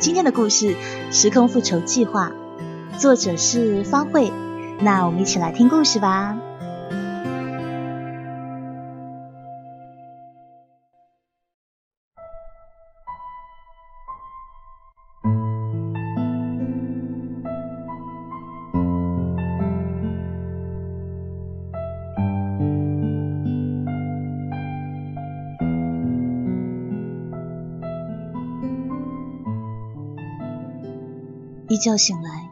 今天的故事《时空复仇计划》，作者是方慧。那我们一起来听故事吧。一觉醒来，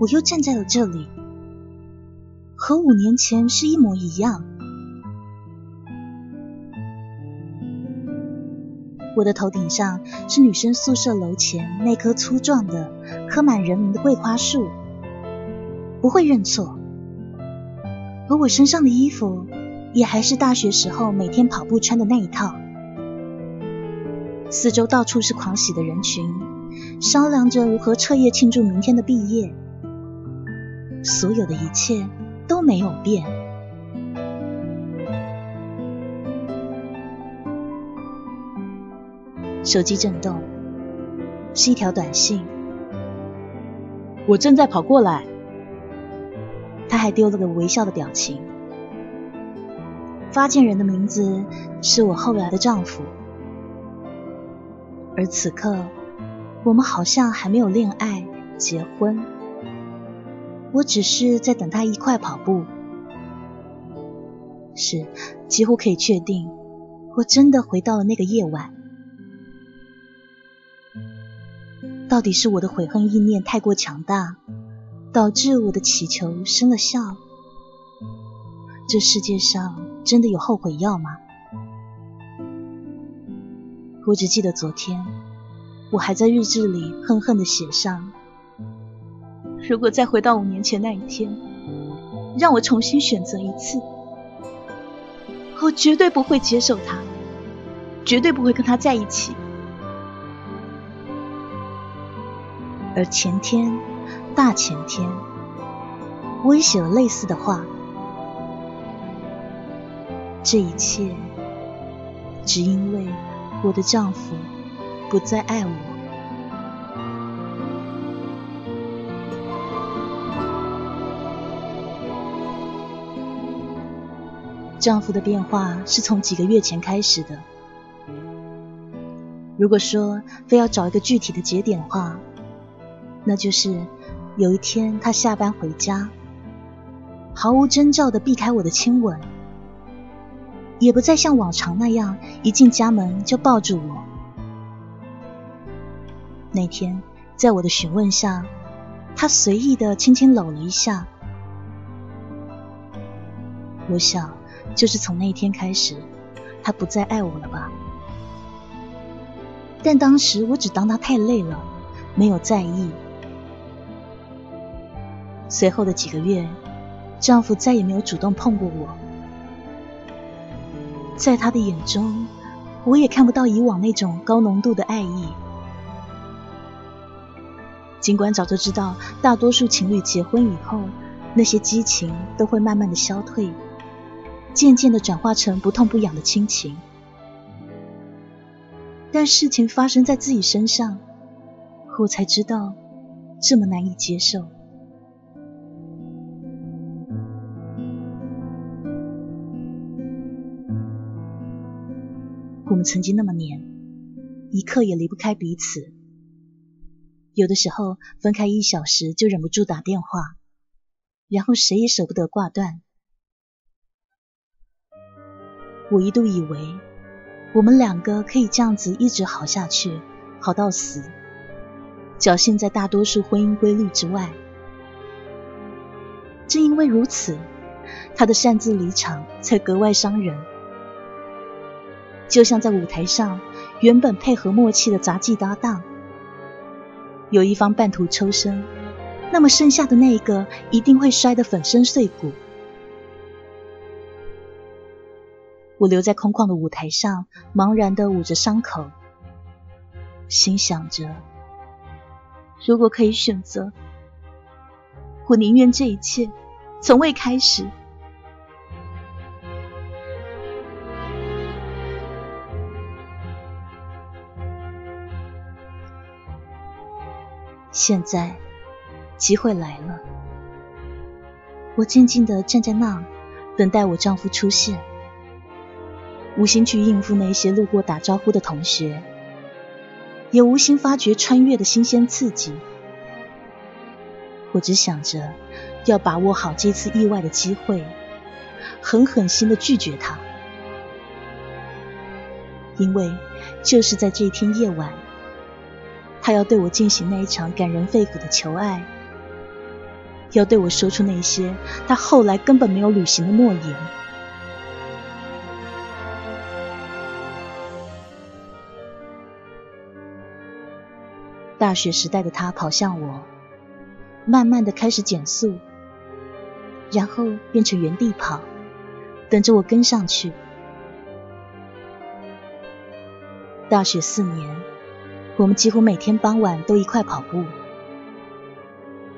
我又站在了这里，和五年前是一模一样。我的头顶上是女生宿舍楼前那棵粗壮的、刻满人名的桂花树，不会认错。而我身上的衣服也还是大学时候每天跑步穿的那一套。四周到处是狂喜的人群。商量着如何彻夜庆祝明天的毕业，所有的一切都没有变。手机震动，是一条短信。我正在跑过来。他还丢了个微笑的表情。发件人的名字是我后来的丈夫，而此刻。我们好像还没有恋爱、结婚，我只是在等他一块跑步。是，几乎可以确定，我真的回到了那个夜晚。到底是我的悔恨意念太过强大，导致我的祈求生了效？这世界上真的有后悔药吗？我只记得昨天。我还在日志里恨恨的写上：如果再回到五年前那一天，让我重新选择一次，我绝对不会接受他，绝对不会跟他在一起。而前天、大前天，我也写了类似的话。这一切，只因为我的丈夫。不再爱我。丈夫的变化是从几个月前开始的。如果说非要找一个具体的节点话，那就是有一天他下班回家，毫无征兆的避开我的亲吻，也不再像往常那样一进家门就抱住我。那天，在我的询问下，他随意的轻轻搂了一下。我想，就是从那天开始，他不再爱我了吧？但当时我只当他太累了，没有在意。随后的几个月，丈夫再也没有主动碰过我。在他的眼中，我也看不到以往那种高浓度的爱意。尽管早就知道，大多数情侣结婚以后，那些激情都会慢慢的消退，渐渐的转化成不痛不痒的亲情。但事情发生在自己身上，我才知道这么难以接受。我们曾经那么黏，一刻也离不开彼此。有的时候分开一小时就忍不住打电话，然后谁也舍不得挂断。我一度以为我们两个可以这样子一直好下去，好到死，侥幸在大多数婚姻规律之外。正因为如此，他的擅自离场才格外伤人。就像在舞台上，原本配合默契的杂技搭档。有一方半途抽身，那么剩下的那一个一定会摔得粉身碎骨。我留在空旷的舞台上，茫然的捂着伤口，心想着：如果可以选择，我宁愿这一切从未开始。现在机会来了，我静静的站在那，等待我丈夫出现，无心去应付那些路过打招呼的同学，也无心发掘穿越的新鲜刺激。我只想着要把握好这次意外的机会，狠狠心的拒绝他，因为就是在这天夜晚。他要对我进行那一场感人肺腑的求爱，要对我说出那些他后来根本没有履行的诺言。大学时代的他跑向我，慢慢的开始减速，然后变成原地跑，等着我跟上去。大学四年。我们几乎每天傍晚都一块跑步。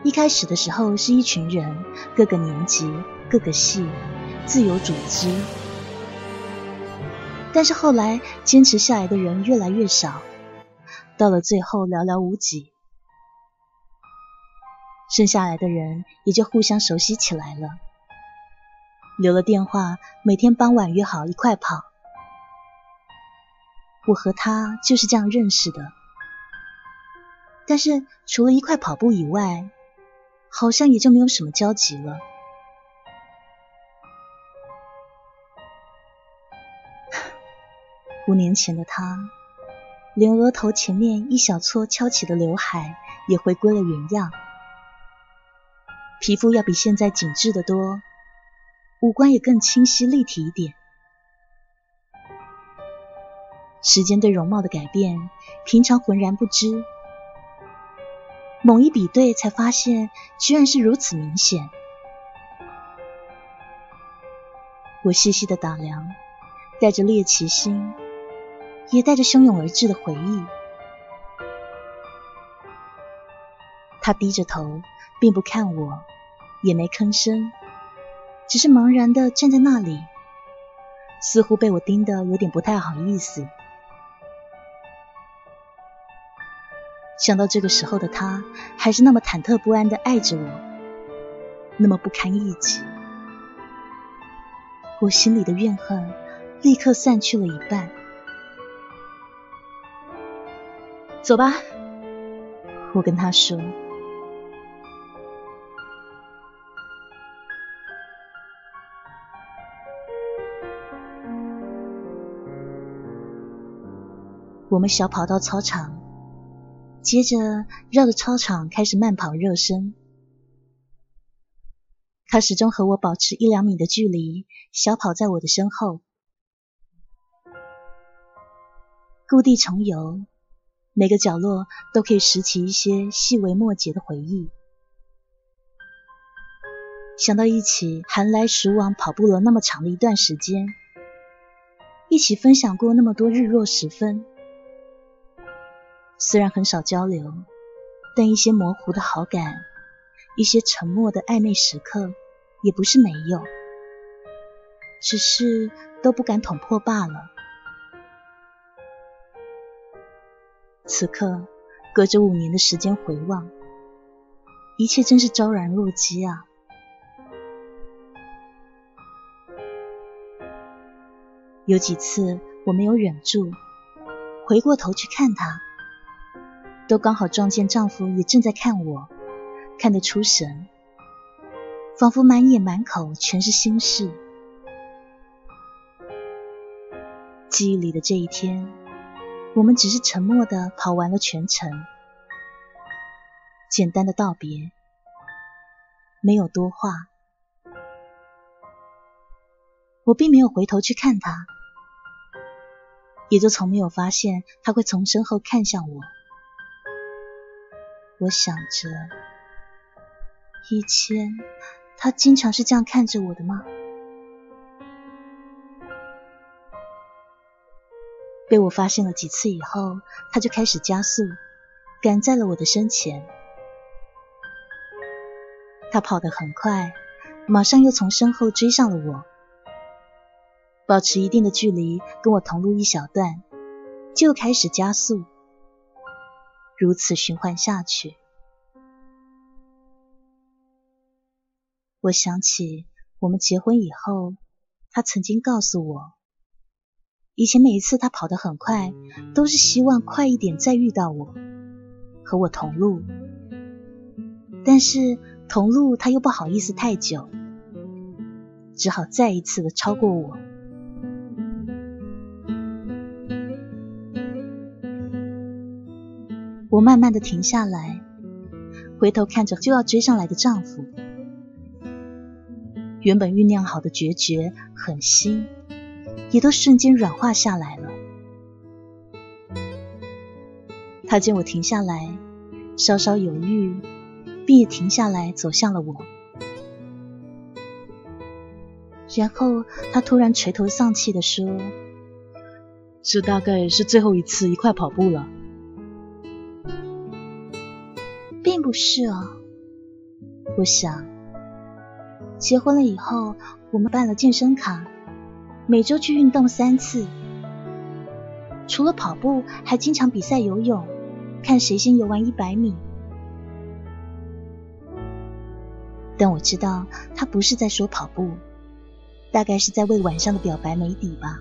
一开始的时候是一群人，各个年级、各个系，自由组织。但是后来坚持下来的人越来越少，到了最后寥寥无几。剩下来的人也就互相熟悉起来了，留了电话，每天傍晚约好一块跑。我和他就是这样认识的。但是除了一块跑步以外，好像也就没有什么交集了。五年前的他，连额头前面一小撮翘起的刘海也回归了原样，皮肤要比现在紧致的多，五官也更清晰立体一点。时间对容貌的改变，平常浑然不知。猛一比对，才发现居然是如此明显。我细细的打量，带着猎奇心，也带着汹涌而至的回忆。他低着头，并不看我，也没吭声，只是茫然的站在那里，似乎被我盯得有点不太好意思。想到这个时候的他，还是那么忐忑不安的爱着我，那么不堪一击，我心里的怨恨立刻散去了一半。走吧，我跟他说。我们小跑到操场。接着绕着操场开始慢跑热身，他始终和我保持一两米的距离，小跑在我的身后。故地重游，每个角落都可以拾起一些细微末节的回忆。想到一起寒来暑往跑步了那么长的一段时间，一起分享过那么多日落时分。虽然很少交流，但一些模糊的好感，一些沉默的暧昧时刻，也不是没有，只是都不敢捅破罢了。此刻，隔着五年的时间回望，一切真是昭然若揭啊！有几次我没有忍住，回过头去看他。都刚好撞见丈夫也正在看我，看得出神，仿佛满眼满口全是心事。记忆里的这一天，我们只是沉默的跑完了全程，简单的道别，没有多话。我并没有回头去看他，也就从没有发现他会从身后看向我。我想着，以前他经常是这样看着我的吗？被我发现了几次以后，他就开始加速，赶在了我的身前。他跑得很快，马上又从身后追上了我，保持一定的距离，跟我同路一小段，就开始加速。如此循环下去。我想起我们结婚以后他曾经告诉我以前每一次他跑得很快都是希望快一点再遇到我和我同路。但是同路他又不好意思太久只好再一次的超过我。我慢慢的停下来，回头看着就要追上来的丈夫。原本酝酿好的决绝、狠心，也都瞬间软化下来了。他见我停下来，稍稍犹豫，并也停下来走向了我。然后他突然垂头丧气的说：“这大概是最后一次一块跑步了。”并不是啊，我想，结婚了以后，我们办了健身卡，每周去运动三次，除了跑步，还经常比赛游泳，看谁先游完一百米。但我知道他不是在说跑步，大概是在为晚上的表白没底吧。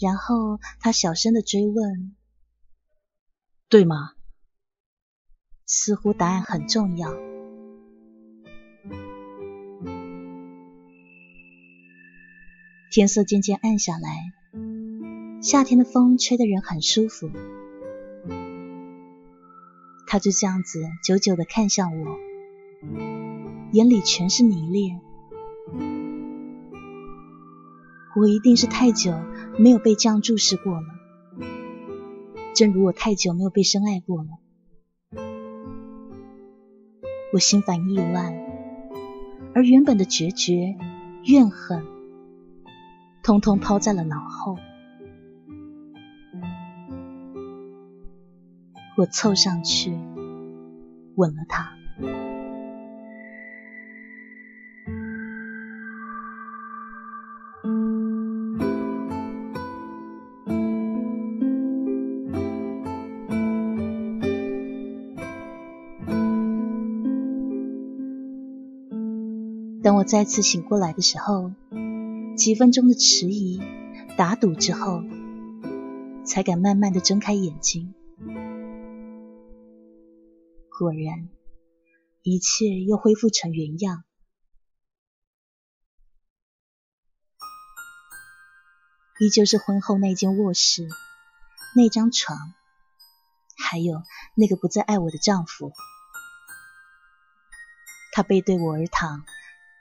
然后他小声的追问。对吗？似乎答案很重要。天色渐渐暗下来，夏天的风吹得人很舒服。他就这样子久久的看向我，眼里全是迷恋。我一定是太久没有被这样注视过了。正如我太久没有被深爱过了，我心烦意乱，而原本的决绝、怨恨，通通抛在了脑后。我凑上去，吻了他。再次醒过来的时候，几分钟的迟疑、打赌之后，才敢慢慢的睁开眼睛。果然，一切又恢复成原样，依旧是婚后那间卧室、那张床，还有那个不再爱我的丈夫。他背对我而躺。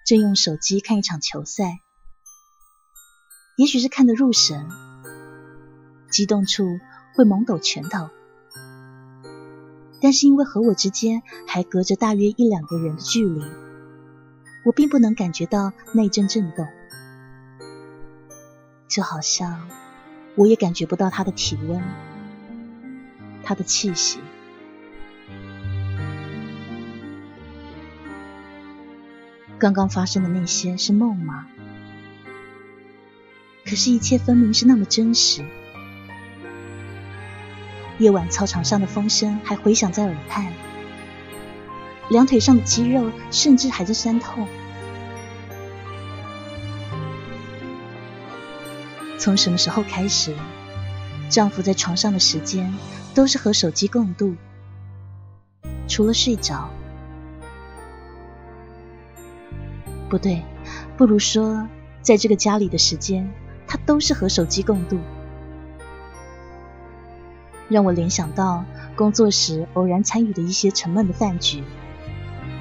正用手机看一场球赛，也许是看得入神，激动处会猛抖拳头。但是因为和我之间还隔着大约一两个人的距离，我并不能感觉到那阵震动，就好像我也感觉不到他的体温，他的气息。刚刚发生的那些是梦吗？可是，一切分明是那么真实。夜晚操场上的风声还回响在耳畔，两腿上的肌肉甚至还在酸痛。从什么时候开始，丈夫在床上的时间都是和手机共度，除了睡着。不对，不如说，在这个家里的时间，他都是和手机共度，让我联想到工作时偶然参与的一些沉闷的饭局，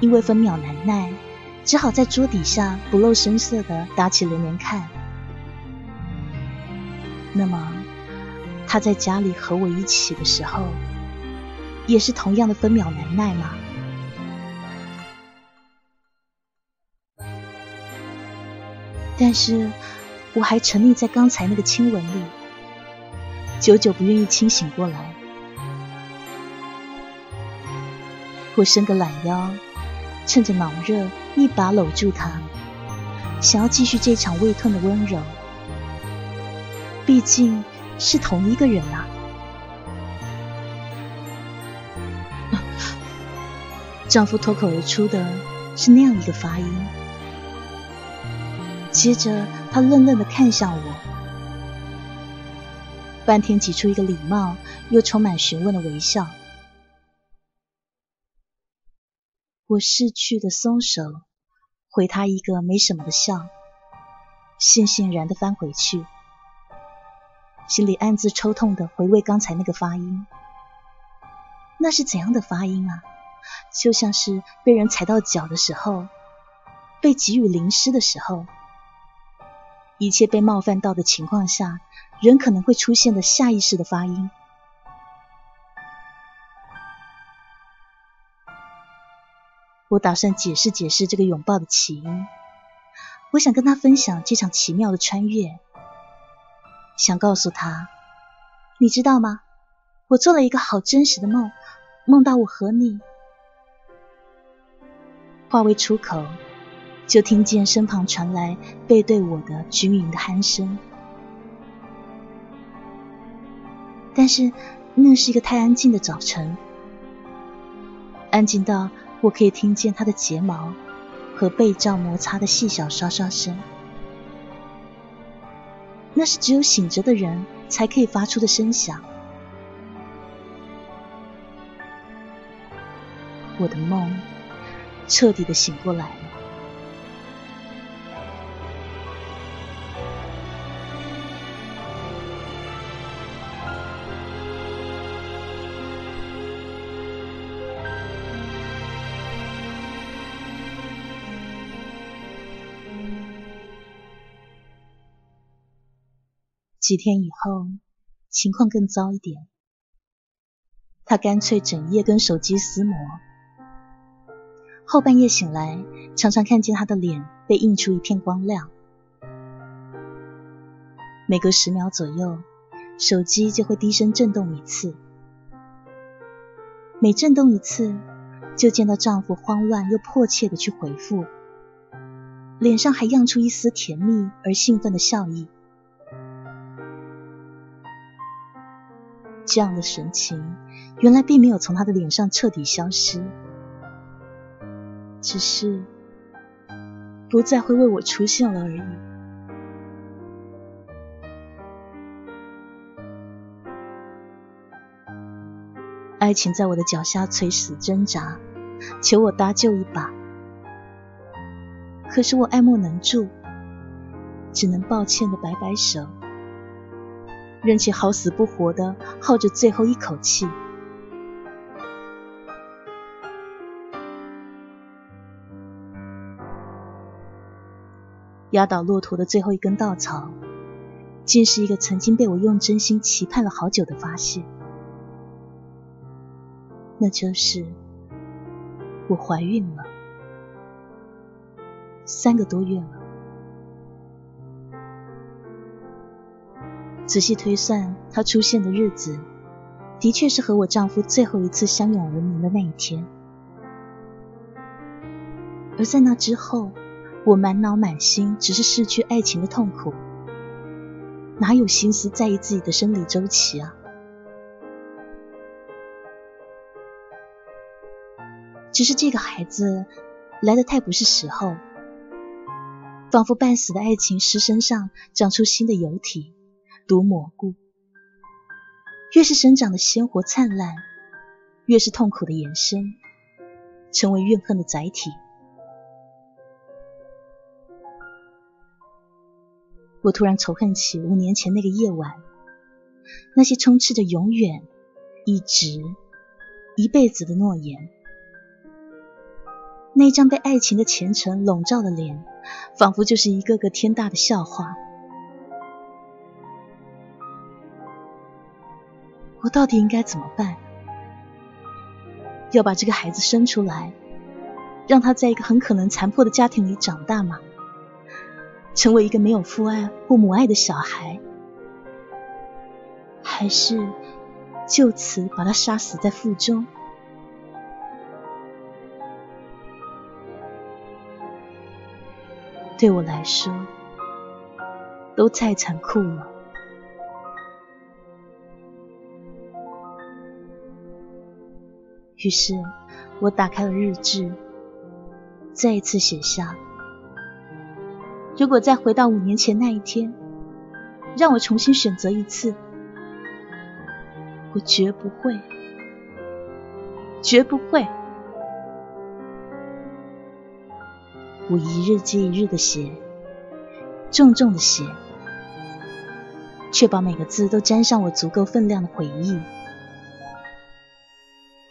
因为分秒难耐，只好在桌底下不露声色的打起连连看。那么，他在家里和我一起的时候，也是同样的分秒难耐吗？但是，我还沉溺在刚才那个亲吻里，久久不愿意清醒过来。我伸个懒腰，趁着脑热，一把搂住他，想要继续这场胃痛的温柔。毕竟是同一个人啊！丈夫脱口而出的是那样一个发音，接着他愣愣的看向我，半天挤出一个礼貌又充满询问的微笑。我逝去的松手，回他一个没什么的笑，悻悻然的翻回去，心里暗自抽痛的回味刚才那个发音，那是怎样的发音啊？就像是被人踩到脚的时候，被给予淋湿的时候，一切被冒犯到的情况下，人可能会出现的下意识的发音。我打算解释解释这个拥抱的起因，我想跟他分享这场奇妙的穿越，想告诉他，你知道吗？我做了一个好真实的梦，梦到我和你。话未出口，就听见身旁传来背对我的均匀的鼾声，但是那是一个太安静的早晨，安静到。我可以听见他的睫毛和被罩摩擦的细小刷刷声，那是只有醒着的人才可以发出的声响。我的梦彻底的醒过来几天以后，情况更糟一点。他干脆整夜跟手机撕磨，后半夜醒来，常常看见他的脸被映出一片光亮。每隔十秒左右，手机就会低声震动一次，每震动一次，就见到丈夫慌乱又迫切的去回复，脸上还漾出一丝甜蜜而兴奋的笑意。这样的神情，原来并没有从他的脸上彻底消失，只是不再会为我出现了而已。爱情在我的脚下垂死挣扎，求我搭救一把，可是我爱莫能助，只能抱歉的摆摆手。任其好死不活的耗着最后一口气，压倒骆驼的最后一根稻草，竟是一个曾经被我用真心期盼了好久的发现，那就是我怀孕了，三个多月了。仔细推算，他出现的日子，的确是和我丈夫最后一次相拥而眠的那一天。而在那之后，我满脑满心只是失去爱情的痛苦，哪有心思在意自己的生理周期啊？只是这个孩子来的太不是时候，仿佛半死的爱情尸身上长出新的油体。毒蘑菇，越是生长的鲜活灿烂，越是痛苦的延伸，成为怨恨的载体。我突然仇恨起五年前那个夜晚，那些充斥着永远、一直、一辈子的诺言，那张被爱情的虔诚笼罩的脸，仿佛就是一个个天大的笑话。到底应该怎么办？要把这个孩子生出来，让他在一个很可能残破的家庭里长大吗？成为一个没有父爱或母爱的小孩，还是就此把他杀死在腹中？对我来说，都太残酷了。于是，我打开了日志，再一次写下：如果再回到五年前那一天，让我重新选择一次，我绝不会，绝不会。我一日接一日的写，重重的写，确保每个字都沾上我足够分量的回忆。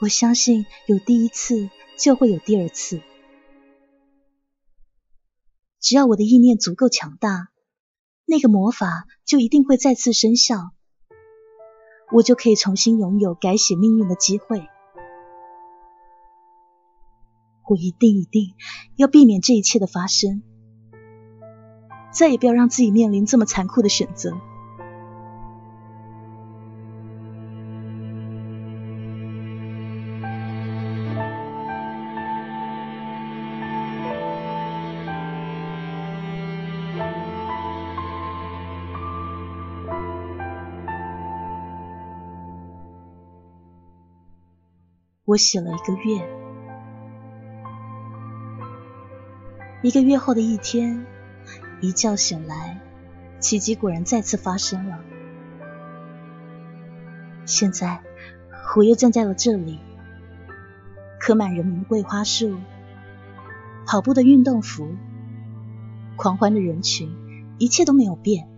我相信有第一次就会有第二次，只要我的意念足够强大，那个魔法就一定会再次生效，我就可以重新拥有改写命运的机会。我一定一定要避免这一切的发生，再也不要让自己面临这么残酷的选择。我写了一个月，一个月后的一天，一觉醒来，奇迹果然再次发生了。现在我又站在了这里，刻满人民的桂花树，跑步的运动服，狂欢的人群，一切都没有变。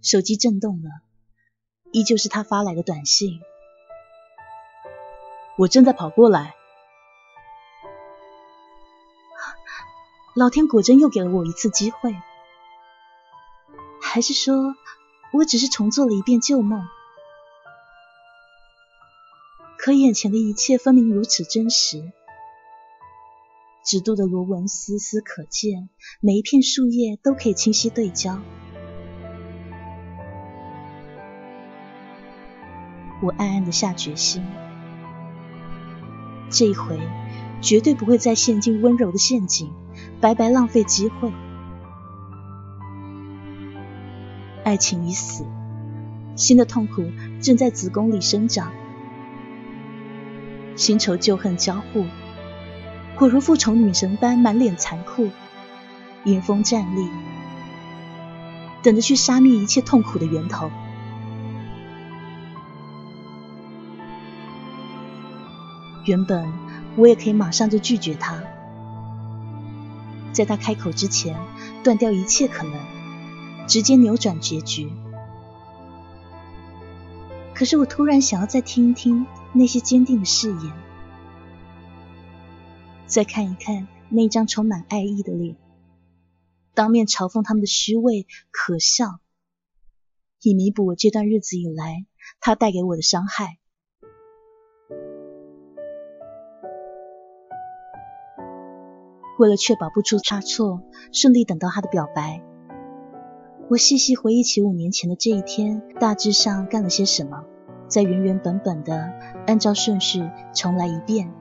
手机震动了，依旧是他发来的短信。我正在跑过来，老天果真又给了我一次机会，还是说我只是重做了一遍旧梦？可眼前的一切分明如此真实，指肚的螺纹丝丝可见，每一片树叶都可以清晰对焦。我暗暗的下决心。这一回绝对不会再陷进温柔的陷阱，白白浪费机会。爱情已死，新的痛苦正在子宫里生长，新仇旧恨交互，我如复仇女神般满脸残酷，迎风站立，等着去杀灭一切痛苦的源头。原本我也可以马上就拒绝他，在他开口之前断掉一切可能，直接扭转结局。可是我突然想要再听一听那些坚定的誓言，再看一看那张充满爱意的脸，当面嘲讽他们的虚伪可笑，以弥补我这段日子以来他带给我的伤害。为了确保不出差错，顺利等到他的表白，我细细回忆起五年前的这一天，大致上干了些什么，再原原本本的按照顺序重来一遍。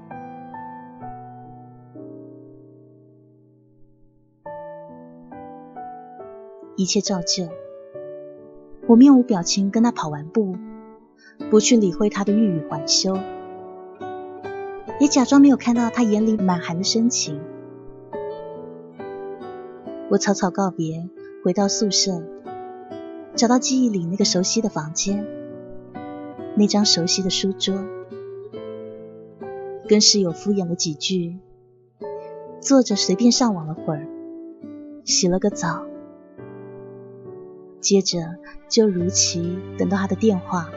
一切照旧，我面无表情跟他跑完步，不去理会他的欲语还休，也假装没有看到他眼里满含的深情。我草草告别，回到宿舍，找到记忆里那个熟悉的房间，那张熟悉的书桌，跟室友敷衍了几句，坐着随便上网了会儿，洗了个澡，接着就如期等到他的电话。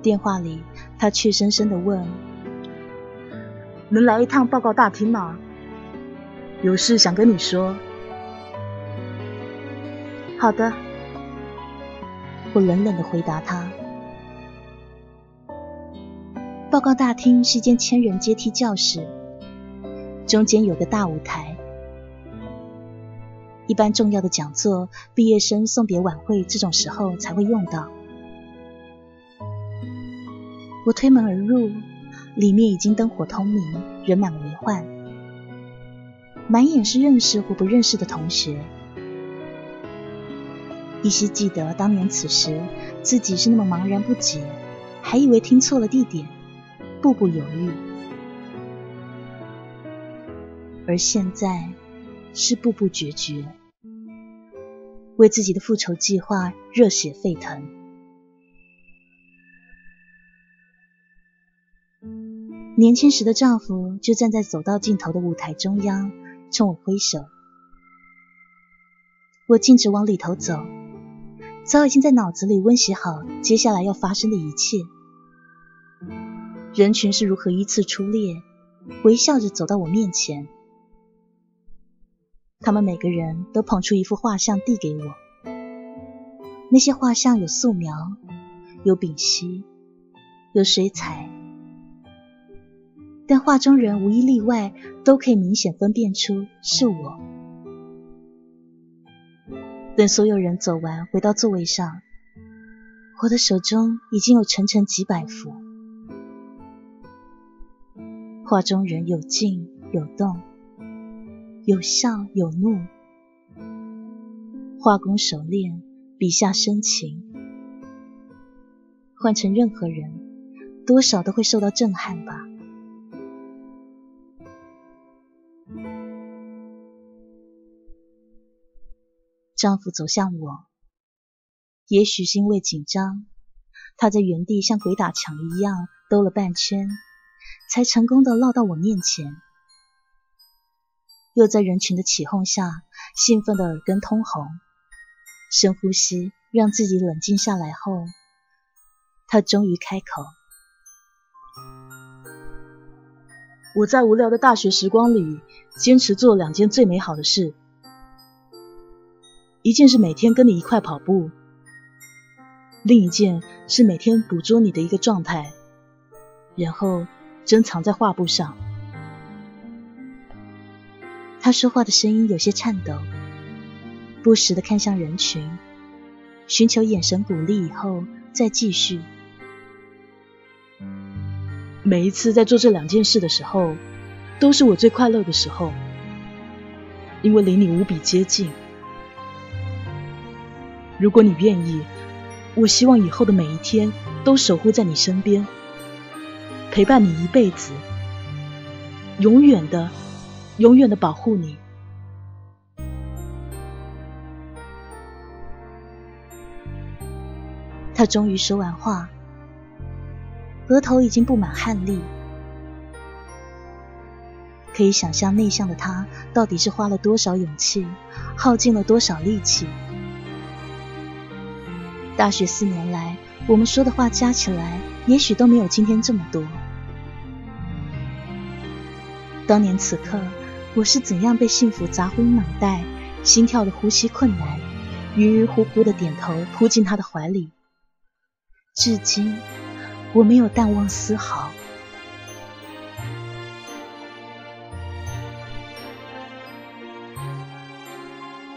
电话里，他怯生生的问：“能来一趟报告大厅吗？”有事想跟你说。好的，我冷冷的回答他。报告大厅是一间千人阶梯教室，中间有个大舞台，一般重要的讲座、毕业生送别晚会这种时候才会用到。我推门而入，里面已经灯火通明，人满为患。满眼是认识或不认识的同学，依稀记得当年此时自己是那么茫然不解，还以为听错了地点，步步犹豫。而现在是步步决绝，为自己的复仇计划热血沸腾。年轻时的丈夫就站在走到尽头的舞台中央，冲我挥手。我径直往里头走，早已经在脑子里温习好接下来要发生的一切。人群是如何依次出列，微笑着走到我面前。他们每个人都捧出一幅画像递给我。那些画像有素描，有丙烯，有水彩。但画中人无一例外都可以明显分辨出是我。等所有人走完，回到座位上，我的手中已经有成成几百幅。画中人有静有动，有笑有怒，画工熟练，笔下深情。换成任何人，多少都会受到震撼吧。丈夫走向我，也许是因为紧张，他在原地像鬼打墙一样兜了半圈，才成功的落到我面前。又在人群的起哄下，兴奋的耳根通红。深呼吸，让自己冷静下来后，他终于开口：“我在无聊的大学时光里，坚持做两件最美好的事。”一件是每天跟你一块跑步，另一件是每天捕捉你的一个状态，然后珍藏在画布上。他说话的声音有些颤抖，不时的看向人群，寻求眼神鼓励，以后再继续。每一次在做这两件事的时候，都是我最快乐的时候，因为离你无比接近。如果你愿意，我希望以后的每一天都守护在你身边，陪伴你一辈子，永远的、永远的保护你。他终于说完话，额头已经布满汗粒，可以想象内向的他到底是花了多少勇气，耗尽了多少力气。大学四年来，我们说的话加起来，也许都没有今天这么多。当年此刻，我是怎样被幸福砸昏脑袋，心跳的呼吸困难，晕晕乎乎的点头扑进他的怀里。至今，我没有淡忘丝毫。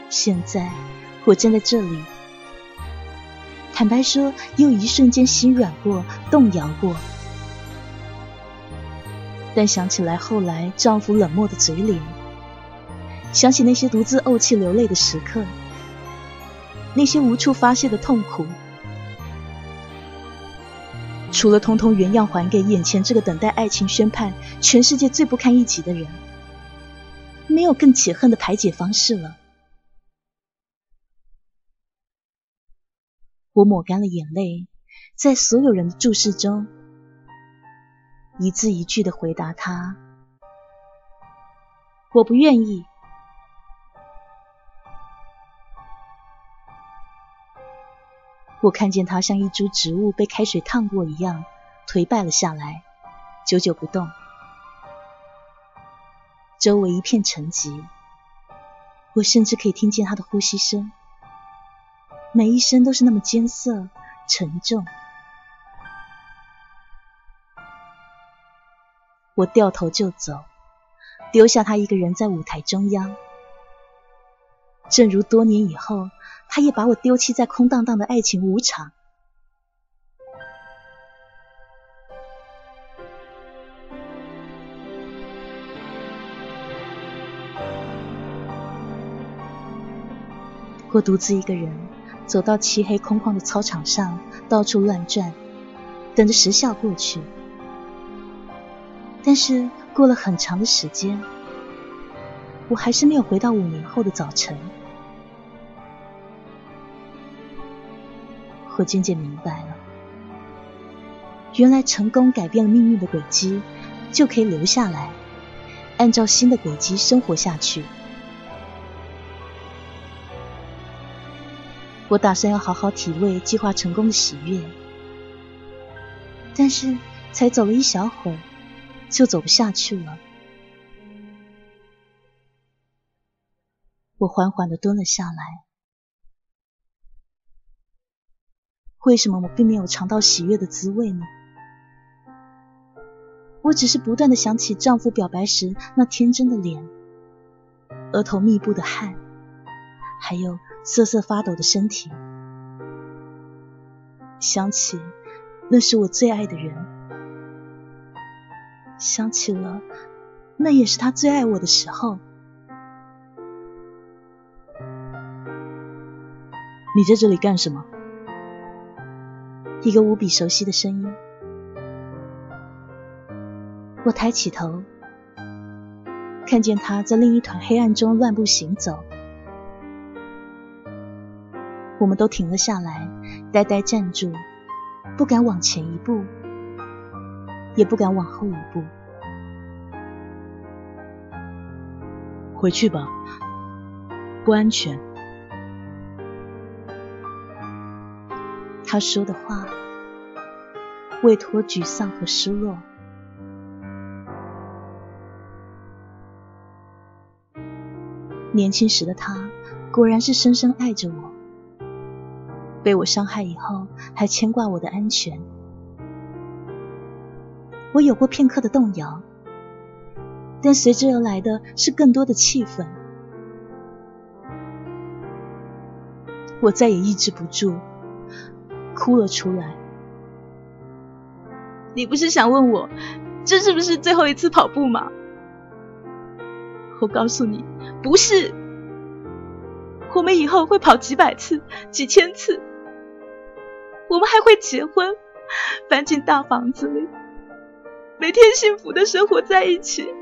现在，我站在这里。坦白说，又一瞬间心软过，动摇过。但想起来后来丈夫冷漠的嘴脸，想起那些独自怄气流泪的时刻，那些无处发泄的痛苦，除了通通原样还给眼前这个等待爱情宣判、全世界最不堪一击的人，没有更解恨的排解方式了。我抹干了眼泪，在所有人的注视中，一字一句的回答他：“我不愿意。”我看见他像一株植物被开水烫过一样颓败了下来，久久不动。周围一片沉寂，我甚至可以听见他的呼吸声。每一声都是那么艰涩、沉重。我掉头就走，丢下他一个人在舞台中央。正如多年以后，他也把我丢弃在空荡荡的爱情舞场。我独自一个人。走到漆黑空旷的操场上，到处乱转，等着时效过去。但是过了很长的时间，我还是没有回到五年后的早晨。我渐渐明白了，原来成功改变了命运的轨迹，就可以留下来，按照新的轨迹生活下去。我打算要好好体味计划成功的喜悦，但是才走了一小会儿，就走不下去了。我缓缓的蹲了下来。为什么我并没有尝到喜悦的滋味呢？我只是不断的想起丈夫表白时那天真的脸，额头密布的汗，还有。瑟瑟发抖的身体，想起那是我最爱的人，想起了那也是他最爱我的时候。你在这里干什么？一个无比熟悉的声音。我抬起头，看见他在另一团黑暗中乱步行走。我们都停了下来，呆呆站住，不敢往前一步，也不敢往后一步。回去吧，不安全。他说的话未脱沮丧和失落。年轻时的他，果然是深深爱着我。被我伤害以后，还牵挂我的安全。我有过片刻的动摇，但随之而来的是更多的气愤。我再也抑制不住，哭了出来。你不是想问我，这是不是最后一次跑步吗？我告诉你，不是。我们以后会跑几百次、几千次。我们还会结婚，搬进大房子里，每天幸福的生活在一起。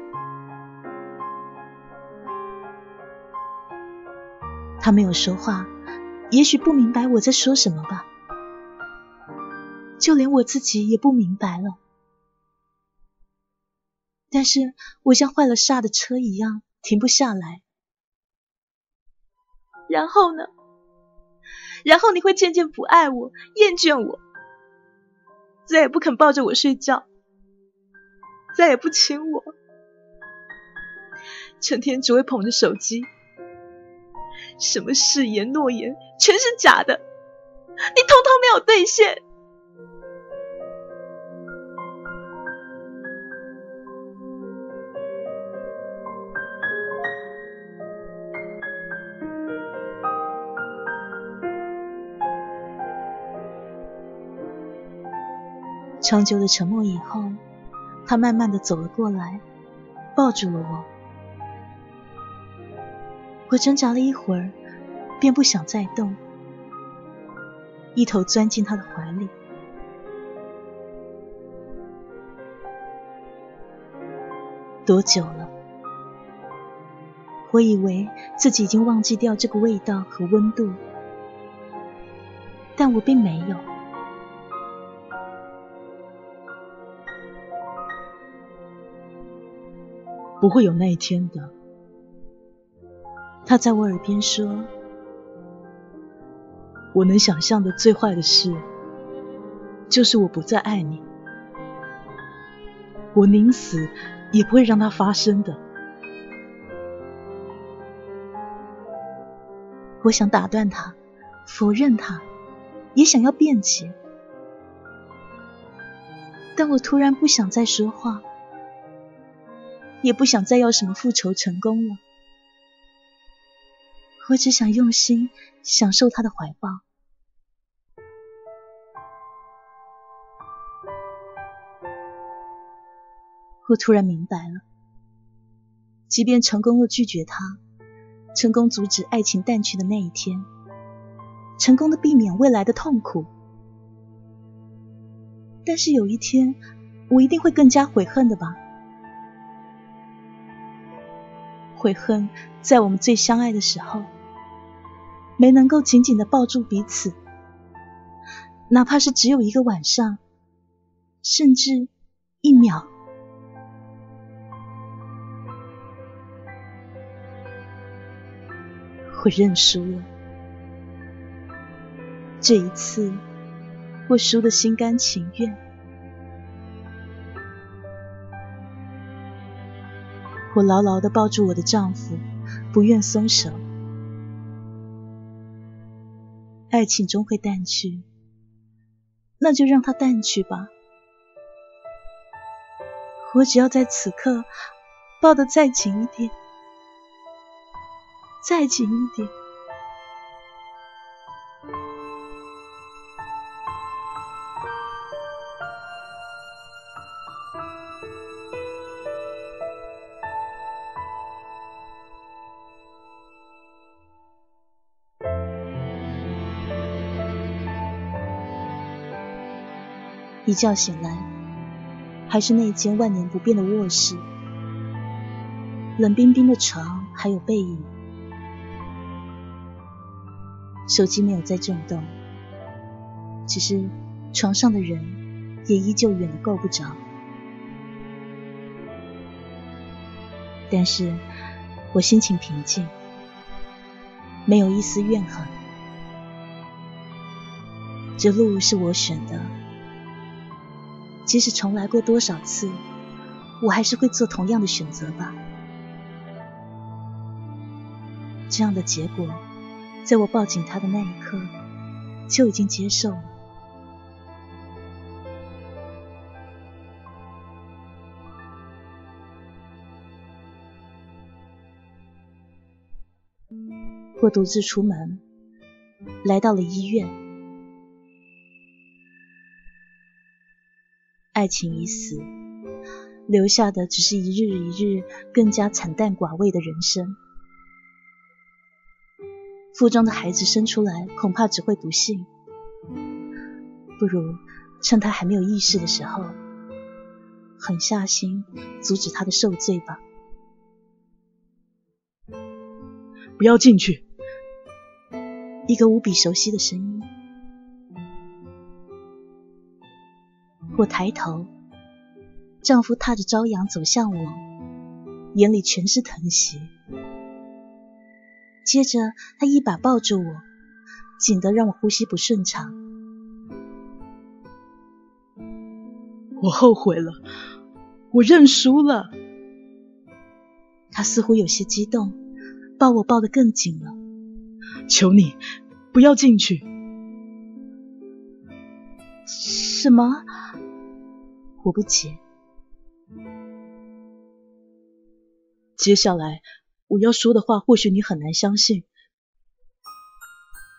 他没有说话，也许不明白我在说什么吧。就连我自己也不明白了。但是我像坏了刹的车一样停不下来。然后呢？然后你会渐渐不爱我，厌倦我，再也不肯抱着我睡觉，再也不亲我，成天只会捧着手机，什么誓言诺言全是假的，你通通没有兑现。长久的沉默以后，他慢慢的走了过来，抱住了我。我挣扎了一会儿，便不想再动，一头钻进他的怀里。多久了？我以为自己已经忘记掉这个味道和温度，但我并没有。不会有那一天的。他在我耳边说：“我能想象的最坏的事，就是我不再爱你。我宁死也不会让它发生的。”我想打断他，否认他，也想要辩解，但我突然不想再说话。也不想再要什么复仇成功了，我只想用心享受他的怀抱。我突然明白了，即便成功了拒绝他，成功阻止爱情淡去的那一天，成功的避免未来的痛苦。但是有一天，我一定会更加悔恨的吧？悔恨在我们最相爱的时候，没能够紧紧的抱住彼此，哪怕是只有一个晚上，甚至一秒。我认输了，这一次我输得心甘情愿。我牢牢地抱住我的丈夫，不愿松手。爱情终会淡去，那就让它淡去吧。我只要在此刻抱得再紧一点。再紧一点。一觉醒来，还是那间万年不变的卧室，冷冰冰的床，还有背影。手机没有再震动，只是床上的人也依旧远的够不着。但是我心情平静，没有一丝怨恨。这路是我选的，即使重来过多少次，我还是会做同样的选择吧。这样的结果。在我抱紧他的那一刻，就已经接受了。我独自出门，来到了医院。爱情已死，留下的只是一日一日更加惨淡寡味的人生。腹中的孩子生出来，恐怕只会不幸。不如趁他还没有意识的时候，狠下心阻止他的受罪吧。不要进去！一个无比熟悉的声音。我抬头，丈夫踏着朝阳走向我，眼里全是疼惜。接着，他一把抱住我，紧得让我呼吸不顺畅。我后悔了，我认输了。他似乎有些激动，抱我抱得更紧了。求你不要进去。什么？我不解。接下来。我要说的话，或许你很难相信。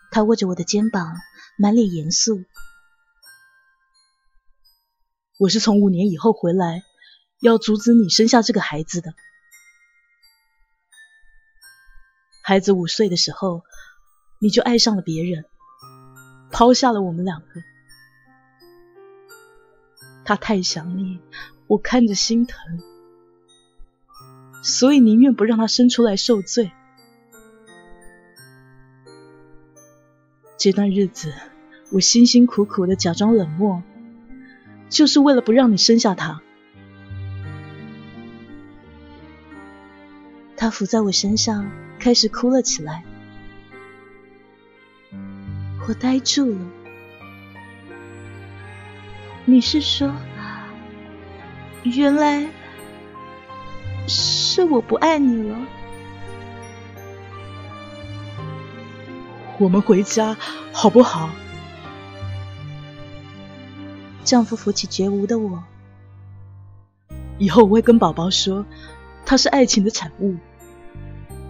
他握着我的肩膀，满脸严肃。我是从五年以后回来，要阻止你生下这个孩子的。孩子五岁的时候，你就爱上了别人，抛下了我们两个。他太想你，我看着心疼。所以宁愿不让他生出来受罪。这段日子，我辛辛苦苦的假装冷漠，就是为了不让你生下他。他伏在我身上，开始哭了起来。我呆住了。你是说，原来？是我不爱你了。我们回家好不好？丈夫扶起绝无的我。以后我会跟宝宝说，他是爱情的产物。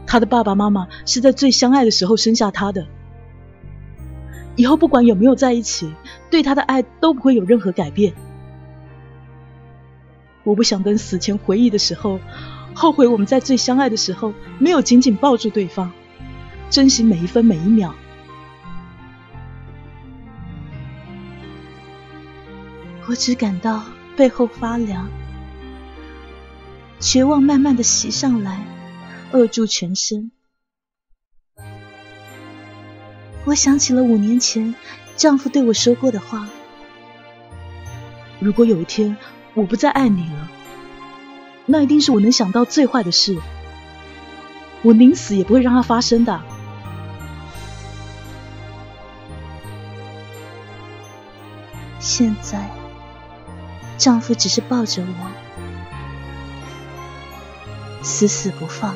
他的爸爸妈妈是在最相爱的时候生下他的。以后不管有没有在一起对他的爱都不会有任何改变。我不想等死前回忆的时候后悔我们在最相爱的时候没有紧紧抱住对方珍惜每一分每一秒。我只感到背后发凉绝望慢慢的袭上来扼住全身。我想起了五年前丈夫对我说过的话：如果有一天我不再爱你了，那一定是我能想到最坏的事。我宁死也不会让它发生的。现在，丈夫只是抱着我，死死不放。